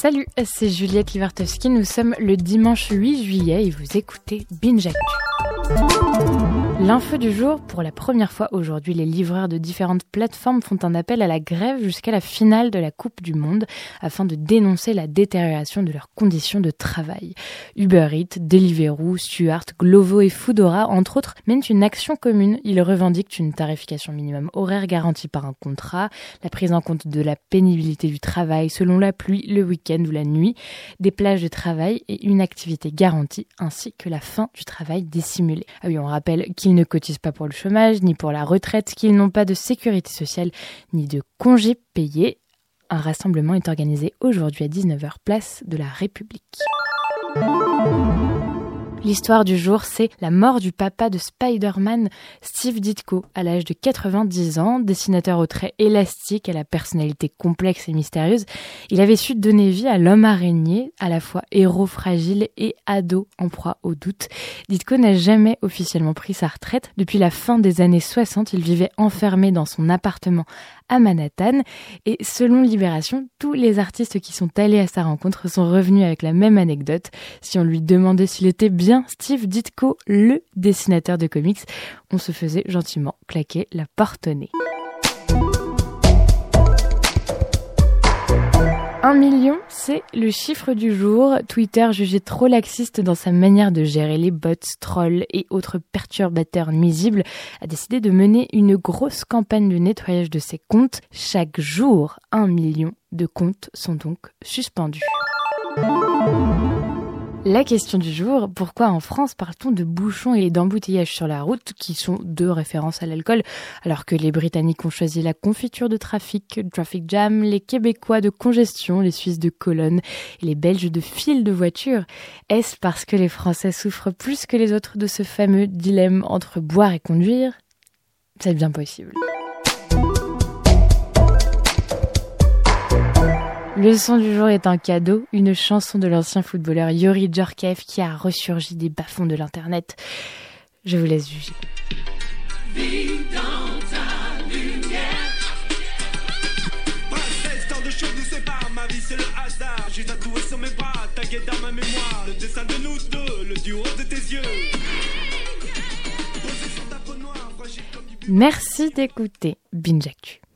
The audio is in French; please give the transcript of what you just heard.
Salut, c'est Juliette Livartowski. Nous sommes le dimanche 8 juillet et vous écoutez Binge L'info du jour, pour la première fois aujourd'hui, les livreurs de différentes plateformes font un appel à la grève jusqu'à la finale de la Coupe du Monde afin de dénoncer la détérioration de leurs conditions de travail. Uber Eats, Deliveroo, Stuart, Glovo et Foodora, entre autres, mènent une action commune. Ils revendiquent une tarification minimum horaire garantie par un contrat, la prise en compte de la pénibilité du travail selon la pluie, le week-end ou la nuit, des plages de travail et une activité garantie, ainsi que la fin du travail dissimulé. Ah oui, on rappelle qu'il ils ne cotisent pas pour le chômage, ni pour la retraite, qu'ils n'ont pas de sécurité sociale, ni de congés payés. Un rassemblement est organisé aujourd'hui à 19h, place de la République. L'histoire du jour, c'est la mort du papa de Spider-Man, Steve Ditko, à l'âge de 90 ans, dessinateur au trait élastique à la personnalité complexe et mystérieuse. Il avait su donner vie à l'homme araignée, à la fois héros fragile et ado en proie au doute. Ditko n'a jamais officiellement pris sa retraite. Depuis la fin des années 60, il vivait enfermé dans son appartement à Manhattan. Et selon Libération, tous les artistes qui sont allés à sa rencontre sont revenus avec la même anecdote. Si on lui demandait s'il était bien Steve Ditko, le dessinateur de comics, on se faisait gentiment claquer la porte au nez. Un million, c'est le chiffre du jour. Twitter, jugé trop laxiste dans sa manière de gérer les bots, trolls et autres perturbateurs nuisibles, a décidé de mener une grosse campagne de nettoyage de ses comptes. Chaque jour, un million de comptes sont donc suspendus. La question du jour, pourquoi en France parle-t-on de bouchons et d'embouteillages sur la route qui sont deux références à l'alcool alors que les Britanniques ont choisi la confiture de trafic, traffic jam, les Québécois de congestion, les Suisses de colonne et les Belges de fil de voiture? Est-ce parce que les Français souffrent plus que les autres de ce fameux dilemme entre boire et conduire? C'est bien possible. Le son du jour est un cadeau, une chanson de l'ancien footballeur Yori Djorkaeff qui a ressurgi des bas-fonds de l'internet. Je vous laisse juger. Merci d'écouter Binjaku.